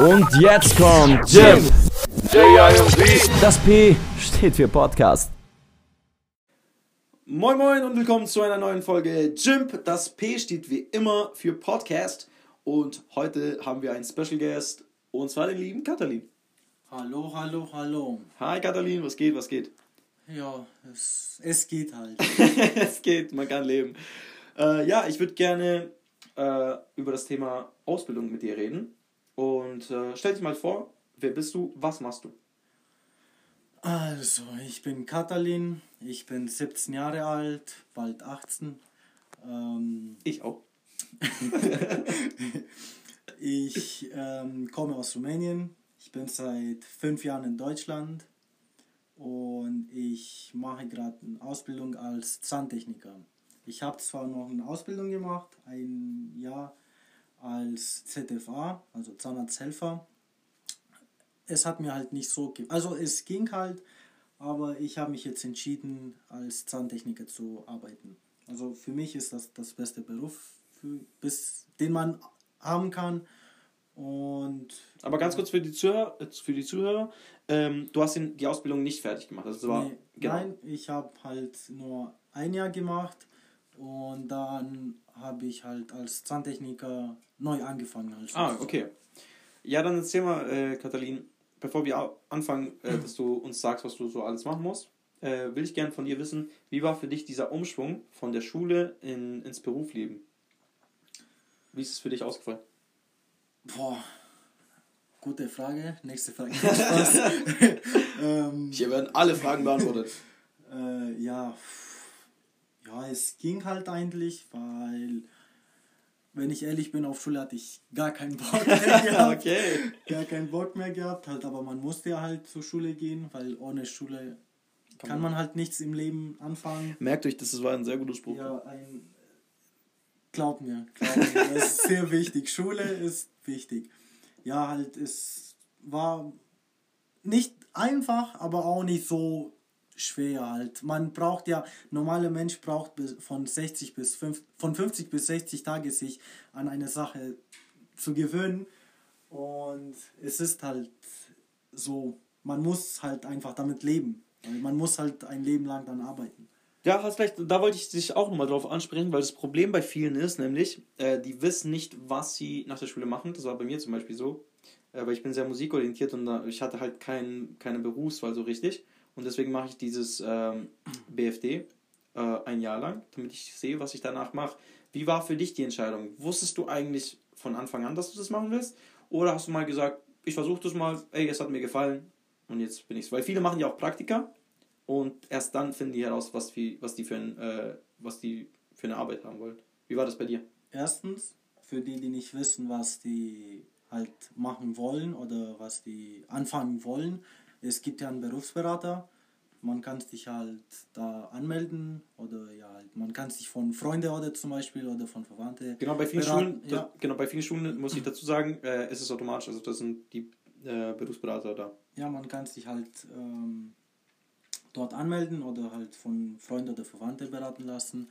Und jetzt kommt Jim. Das P steht für Podcast. Moin Moin und willkommen zu einer neuen Folge Jimp. Das P steht wie immer für Podcast. Und heute haben wir einen Special Guest und zwar den lieben Katalin. Hallo, hallo, hallo. Hi Katalin, was geht, was geht? Ja, es, es geht halt. es geht, man kann leben. Äh, ja, ich würde gerne äh, über das Thema Ausbildung mit dir reden. Und äh, stell dich mal vor, wer bist du, was machst du? Also, ich bin Katalin, ich bin 17 Jahre alt, bald 18. Ähm, ich auch. ich ähm, komme aus Rumänien, ich bin seit fünf Jahren in Deutschland und ich mache gerade eine Ausbildung als Zahntechniker. Ich habe zwar noch eine Ausbildung gemacht, ein Jahr als ZFA, also Zahnarzthelfer. Es hat mir halt nicht so, also es ging halt, aber ich habe mich jetzt entschieden, als Zahntechniker zu arbeiten. Also für mich ist das das beste Beruf, für, bis, den man haben kann. Und aber ganz kurz für die Zuhörer, für die Zuhörer ähm, du hast die Ausbildung nicht fertig gemacht. Also war, nee, genau. Nein, ich habe halt nur ein Jahr gemacht und dann habe ich halt als Zahntechniker neu angefangen. Als ah, okay. Ja, dann erzähl mal, äh, Katalin, bevor wir anfangen, äh, dass du uns sagst, was du so alles machen musst, äh, will ich gerne von dir wissen, wie war für dich dieser Umschwung von der Schule in, ins Berufsleben? Wie ist es für dich ausgefallen? Boah, gute Frage. Nächste Frage. ähm, Hier werden alle Fragen beantwortet. äh, ja, ja, es ging halt eigentlich, weil, wenn ich ehrlich bin, auf Schule hatte ich gar keinen Bock mehr gehabt. okay. Gar keinen Bock mehr gehabt, halt, aber man musste ja halt zur Schule gehen, weil ohne Schule kann man halt nichts im Leben anfangen. Merkt euch, das war ein sehr guter Spruch. Ja, ein. Glaub mir, glaub mir, das ist sehr wichtig. Schule ist wichtig. Ja, halt, es war nicht einfach, aber auch nicht so schwer halt. Man braucht ja, normaler Mensch braucht von 60 bis 5, von 50 bis 60 Tage sich an eine Sache zu gewöhnen. Und es ist halt so, man muss halt einfach damit leben. Man muss halt ein Leben lang dann arbeiten. Ja, hast recht. Da wollte ich dich auch nochmal drauf ansprechen, weil das Problem bei vielen ist, nämlich, äh, die wissen nicht, was sie nach der Schule machen. Das war bei mir zum Beispiel so. Äh, weil ich bin sehr musikorientiert und da, ich hatte halt kein, keine Berufswahl so richtig. Und deswegen mache ich dieses ähm, BFD äh, ein Jahr lang, damit ich sehe, was ich danach mache. Wie war für dich die Entscheidung? Wusstest du eigentlich von Anfang an, dass du das machen willst? Oder hast du mal gesagt, ich versuche das mal, ey, es hat mir gefallen und jetzt bin ich's. Weil viele machen ja auch Praktika und erst dann finden die heraus, was, wie, was, die für ein, äh, was die für eine Arbeit haben wollen. Wie war das bei dir? Erstens, für die, die nicht wissen, was die halt machen wollen oder was die anfangen wollen, es gibt ja einen Berufsberater. Man kann sich halt da anmelden oder ja, halt, man kann sich von Freunden oder zum Beispiel oder von Verwandten. Genau, bei vielen beraten. Schulen, ja. genau, bei vielen Schulen muss ich dazu sagen, äh, ist es automatisch, also das sind die äh, Berufsberater da. Ja, man kann sich halt ähm, dort anmelden oder halt von Freunden oder Verwandten beraten lassen.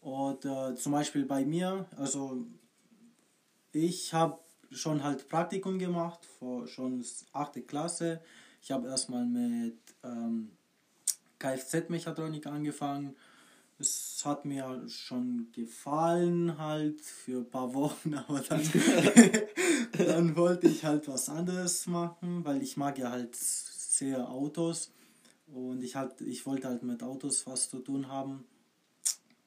Oder zum Beispiel bei mir, also ich habe schon halt Praktikum gemacht, vor schon 8. Klasse. Ich habe erstmal mit ähm, Kfz-Mechatronik angefangen. Es hat mir schon gefallen halt für ein paar Wochen, aber dann, dann wollte ich halt was anderes machen, weil ich mag ja halt sehr Autos und ich, halt, ich wollte halt mit Autos was zu tun haben.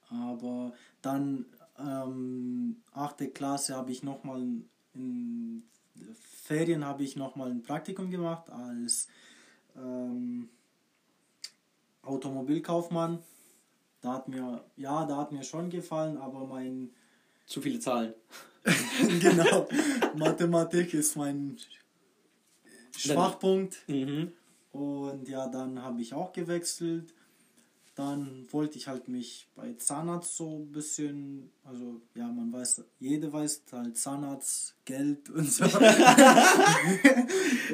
Aber dann, ähm, 8. Klasse, habe ich nochmal in Ferien habe ich nochmal ein Praktikum gemacht als ähm, Automobilkaufmann. Da hat mir, ja, da hat mir schon gefallen, aber mein... Zu viele Zahlen. genau. Mathematik ist mein Schwachpunkt. Mhm. Und ja, dann habe ich auch gewechselt dann wollte ich halt mich bei Zahnarzt so ein bisschen, also ja, man weiß, jeder weiß halt Zahnarzt, Geld und so.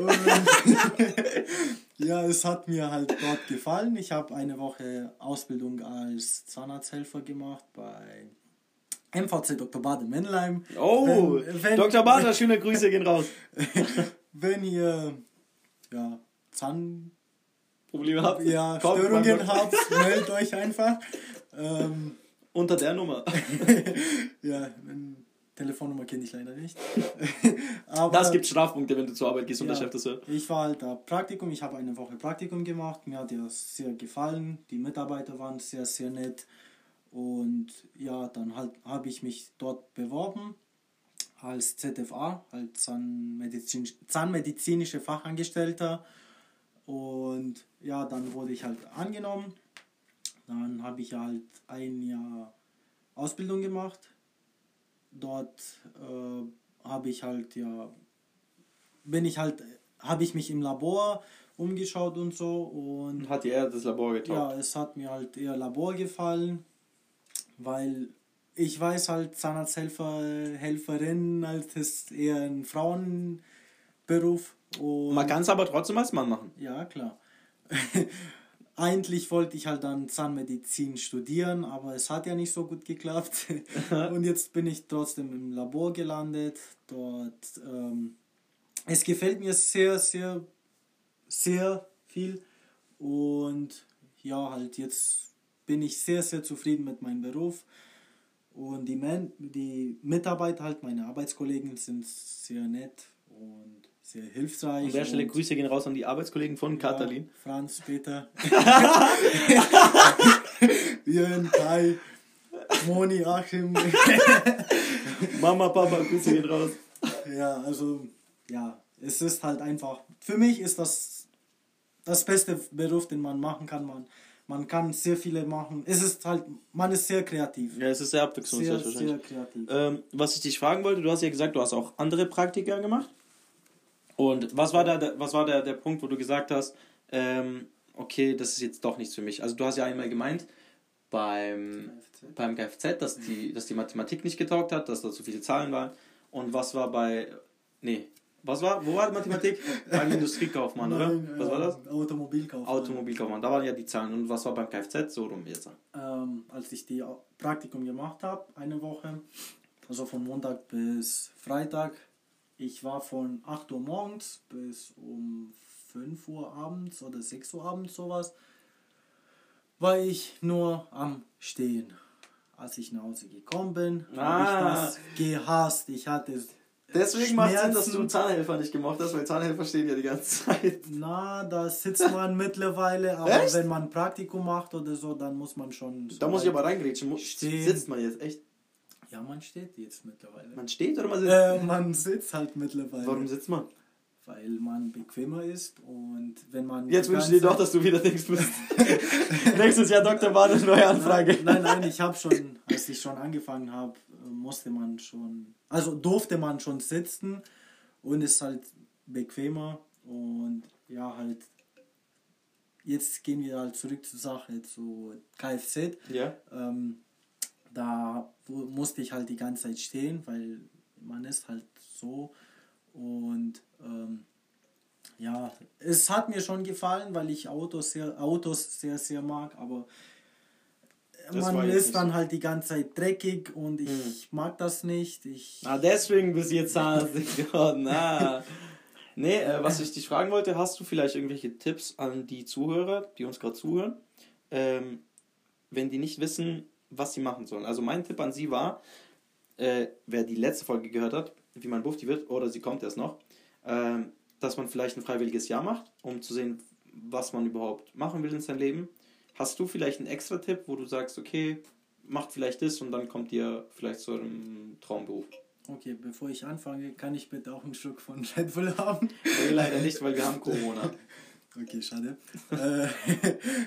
und, ja, es hat mir halt dort gefallen. Ich habe eine Woche Ausbildung als Zahnarzthelfer gemacht bei MVC Dr. Bade Mennheim. Oh, Wenn- wenn- Dr. Bader, schöne Grüße gehen raus. Wenn ihr ja, Zahn, Probleme habt? ja, kommt Störungen habt, meldet euch einfach. Ähm, Unter der Nummer. ja, Telefonnummer kenne ich leider nicht. Aber Das gibt Strafpunkte, wenn du zur Arbeit gehst und der Ja. Chef das hört. Ich war halt da Praktikum, ich habe eine Woche Praktikum gemacht. Mir hat das sehr gefallen. Die Mitarbeiter waren sehr, sehr nett. Und ja, dann halt habe ich mich dort beworben als ZFA, als Zahnmedizin, zahnmedizinische Fachangestellter. Und ja, dann wurde ich halt angenommen. Dann habe ich halt ein Jahr Ausbildung gemacht. Dort äh, habe ich halt ja bin ich halt, habe ich mich im Labor umgeschaut und so und Hat dir eher das Labor ja, getaugt? es hat mir halt eher Labor gefallen, weil ich weiß halt, Zahnarzthelfer, Helferin, halt ist eher ein Frauenberuf und Man kann es aber trotzdem als Mann machen. ja, klar. Eigentlich wollte ich halt dann Zahnmedizin studieren, aber es hat ja nicht so gut geklappt. Und jetzt bin ich trotzdem im Labor gelandet. Dort, ähm, es gefällt mir sehr, sehr, sehr viel. Und ja, halt jetzt bin ich sehr, sehr zufrieden mit meinem Beruf. Und die, Men die Mitarbeiter, halt meine Arbeitskollegen sind sehr nett und sehr hilfreich. An der Stelle Grüße gehen raus an die Arbeitskollegen von Katalin. ja, Franz, Peter. Jürgen, Kai, Moni, Achim. Mama, Papa, Grüße gehen raus. ja, also, ja, es ist halt einfach, für mich ist das das beste Beruf, den man machen kann. Man, man kann sehr viele machen. Es ist halt, man ist sehr kreativ. Ja, es ist sehr Sehr, abwechslungsreich sehr wahrscheinlich. kreativ. Ähm, was ich dich fragen wollte, du hast ja gesagt, du hast auch andere Praktika gemacht. Und was war da, der- was war der, der Punkt, wo du gesagt hast, ähm, okay, das ist jetzt doch nichts für mich? Also du hast ja einmal gemeint, beim, beim Kfz, dass die, dass die Mathematik nicht getaugt hat, dass da zu viele Zahlen waren. Und was war bei, nee, was war, wo war die Mathematik? beim Industriekaufmann, oder? Nein, Was war das? äh, Automobilkauf. Automobilkaufmann, da waren ja die Zahlen. Und was war beim Kfz? So rum jetzt. ähm, als ich die Praktikum gemacht habe, eine Woche, also von Montag bis Freitag. Ich war von 8 Uhr morgens bis um 5 Uhr abends oder 6 Uhr abends sowas, war ich nur am Stehen. Als ich nach Hause gekommen bin, Ah. habe ich das gehasst. Ich hatte Deswegen macht Sinn, dass du. Zahnhelfer nicht gemacht hast, weil Zahnhelfer stehen ja die ganze Zeit. Na, da sitzt man mittlerweile, aber Echt? wenn man Praktikum macht oder so, dann muss man schon. so Da muss ich aber reingrätschen. Stehen. Sitzt man jetzt echt? Ja, man steht jetzt mittlerweile. Man steht oder man sitzt? Äh, man sitzt halt mittlerweile. Warum sitzt man? Weil man bequemer ist und wenn man. Jetzt wünsche ich dir doch, dass du wieder Dings bist. Nächstes Jahr Dr. Bade, neue Anfrage. Nein, nein, ich habe schon, als ich schon angefangen habe, musste man schon, also durfte man schon sitzen und ist halt bequemer und ja, halt. Jetzt gehen wir halt zurück zur Sache, zu Kfz. Ja. Ähm, da musste ich halt die ganze Zeit stehen, weil man ist halt so. Und ähm, ja, es hat mir schon gefallen, weil ich Autos sehr, Autos sehr, sehr mag, aber Das man ist dann so. halt die ganze Zeit dreckig und ich Mhm. mag das nicht. Ich, Ah, deswegen bist du jetzt Zahnarzt geworden. Ah. Nee, äh, was ich dich fragen wollte, hast du vielleicht irgendwelche Tipps an die Zuhörer, die uns gerade zuhören, ähm, wenn die nicht wissen, was sie machen sollen? Also mein Tipp an sie war, äh, wer die letzte Folge gehört hat, wie man Bufti wird, oder sie kommt erst noch, ähm, dass man vielleicht ein freiwilliges Jahr macht, um zu sehen, was man überhaupt machen will in seinem Leben. Hast du vielleicht einen extra Tipp, wo du sagst, okay, macht vielleicht das und dann kommt ihr vielleicht zu eurem Traumberuf? okay, bevor ich anfange, kann ich bitte auch einen Schluck von Red Bull haben? Nee, leider nicht, weil wir haben Corona. Okay, schade. äh,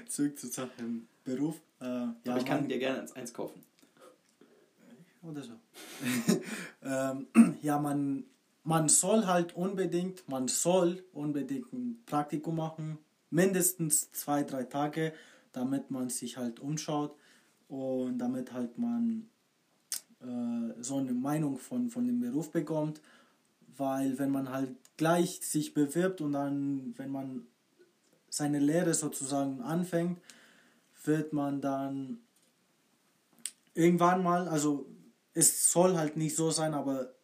zurück zur Sache im Beruf. Äh, ja, Aber ich kann man- dir gerne eins- eins kaufen. oder so. ähm, ja, man, man soll halt unbedingt, man soll unbedingt ein Praktikum machen, mindestens zwei, drei Tage, damit man sich halt umschaut und damit halt man äh, so eine Meinung von, von dem Beruf bekommt, weil wenn man halt gleich sich bewirbt und dann, wenn man seine Lehre sozusagen anfängt, wird man dann irgendwann mal, also es soll halt nicht so sein, aber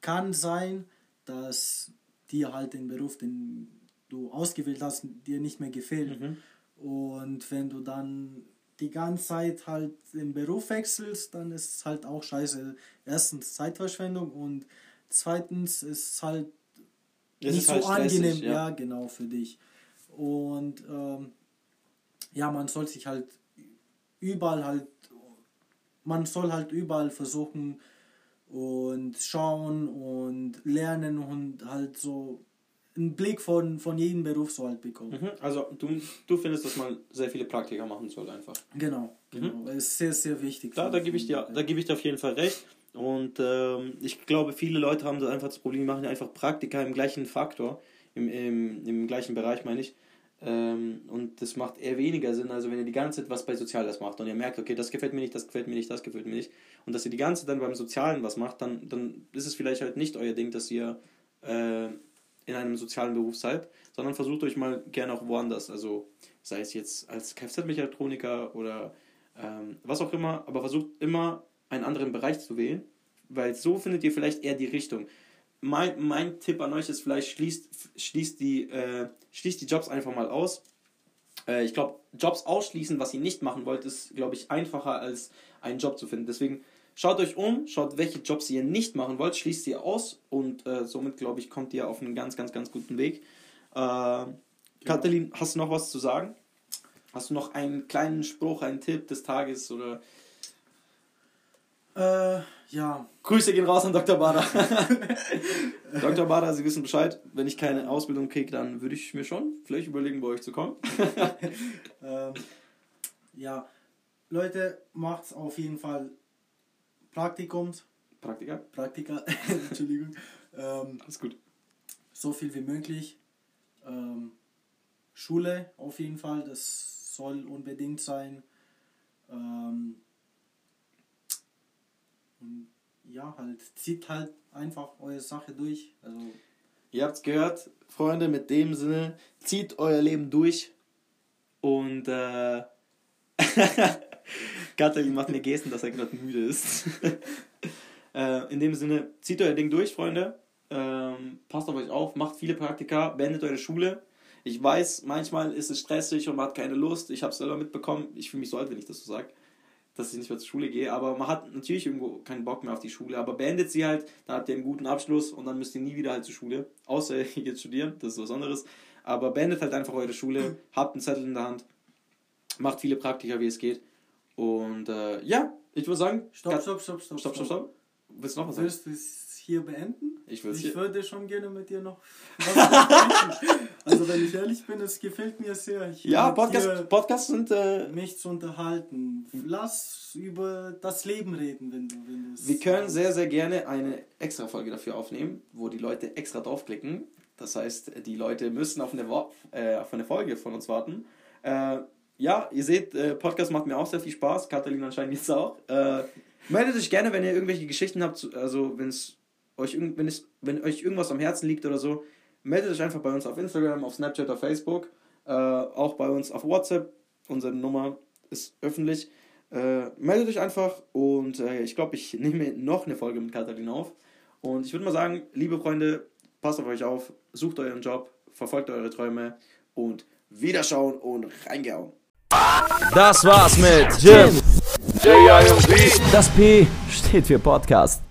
kann sein, dass dir halt den Beruf, den du ausgewählt hast, dir nicht mehr gefällt. Mhm. Und wenn du dann die ganze Zeit halt den Beruf wechselst, dann ist es halt auch scheiße. Erstens Zeitverschwendung und zweitens ist es halt Es nicht halt so stressig, angenehm, ja. ja. genau, für dich. Und ähm, ja, man soll sich halt überall halt, man soll halt überall versuchen und schauen und lernen und halt so einen Blick von, von jedem Beruf so halt bekommen. Mhm. Also du, du findest, dass man sehr viele Praktika machen soll einfach. Genau, genau. Das ist sehr, sehr wichtig. Da, da gebe ich dir, da gebe ich dir auf jeden Fall recht. Und ähm, ich glaube, viele Leute haben da einfach das Problem, die machen einfach Praktika im gleichen Faktor, im, im, im gleichen Bereich meine ich. Ähm, und das macht eher weniger Sinn, also wenn ihr die ganze Zeit was bei Soziales macht und ihr merkt, okay, das gefällt mir nicht, das gefällt mir nicht, das gefällt mir nicht, und dass ihr die ganze Zeit dann beim Sozialen was macht, dann, dann ist es vielleicht halt nicht euer Ding, dass ihr äh, in einem sozialen Beruf seid, sondern versucht euch mal gerne auch woanders, also sei es jetzt als Kfz-Mechatroniker oder ähm, was auch immer, aber versucht immer einen anderen Bereich zu wählen, weil so findet ihr vielleicht eher die Richtung. Mein, mein Tipp an euch ist vielleicht, schließt, schließt, die, äh, schließt die Jobs einfach mal aus. Äh, ich glaube, Jobs ausschließen, was ihr nicht machen wollt, ist, glaube ich, einfacher als einen Job zu finden. Deswegen schaut euch um, schaut, welche Jobs ihr nicht machen wollt, schließt sie aus und äh, somit, glaube ich, kommt ihr auf einen ganz, ganz, ganz guten Weg. Äh, Katalin, hast du noch was zu sagen? Hast du noch einen kleinen Spruch, einen Tipp des Tages oder Äh, ja, Grüße gehen raus an Dr. Bader. Dr. Bader, Sie wissen Bescheid. Wenn ich keine Ausbildung kriege, dann würde ich mir schon vielleicht überlegen, bei euch zu kommen. ähm, ja, Leute, macht auf jeden Fall Praktikums, Praktiker, Praktika, Entschuldigung, ähm, alles gut. so viel wie möglich. Ähm, Schule auf jeden Fall, das soll unbedingt sein. Ähm, und ja, halt, zieht halt einfach eure Sache durch. Also, Ihr habt's gehört, Freunde, mit dem Sinne, zieht euer Leben durch und äh, Katalin macht mir Gesten, dass er gerade müde ist. äh, in dem Sinne, zieht euer Ding durch, Freunde. Ähm, passt auf euch auf, macht viele Praktika, beendet eure Schule. Ich weiß, manchmal ist es stressig und man hat keine Lust. Ich habe es selber mitbekommen. Ich fühle mich so alt, wenn ich das so sage, dass ich nicht mehr zur Schule gehe. Aber man hat natürlich irgendwo keinen Bock mehr auf die Schule. Aber beendet sie halt, dann habt ihr einen guten Abschluss und dann müsst ihr nie wieder halt zur Schule. Außer ihr geht studieren, das ist was anderes. Aber beendet halt einfach eure Schule, habt einen Zettel in der Hand, macht viele Praktika, wie es geht. Und äh, ja, ich würde sagen, stopp, stopp, stopp, stopp, stopp, stopp, stopp. Willst du noch was sagen? Willst hier beenden? Ich Ich würde schon gerne mit dir noch. Also wenn ich ehrlich bin, es gefällt mir sehr. Ja, Podcast, Podcasts sind äh, mich zu unterhalten. Lass über das Leben reden, wenn du es- Wir können sehr, sehr gerne eine extra Folge dafür aufnehmen, wo die Leute extra draufklicken. Das heißt, die Leute müssen auf eine, Wo äh, auf eine Folge von uns warten. Äh, ja, ihr seht, äh, Podcast macht mir auch sehr viel Spaß. Katalin anscheinend jetzt auch. Äh, meldet euch gerne, wenn ihr irgendwelche Geschichten habt. Also, wenn es euch, wenn es, wenn euch irgendwas am Herzen liegt oder so, meldet euch einfach bei uns auf Instagram, auf Snapchat, auf Facebook. Äh, auch bei uns auf WhatsApp. Unsere Nummer ist öffentlich. Äh, meldet euch einfach und äh, ich glaube, ich nehme noch eine Folge mit Katalin auf. Und ich würde mal sagen, liebe Freunde, passt auf euch auf, sucht euren Job, verfolgt eure Träume und wiederschauen und reingehauen. Das war's mit Jim. Das P steht für Podcast.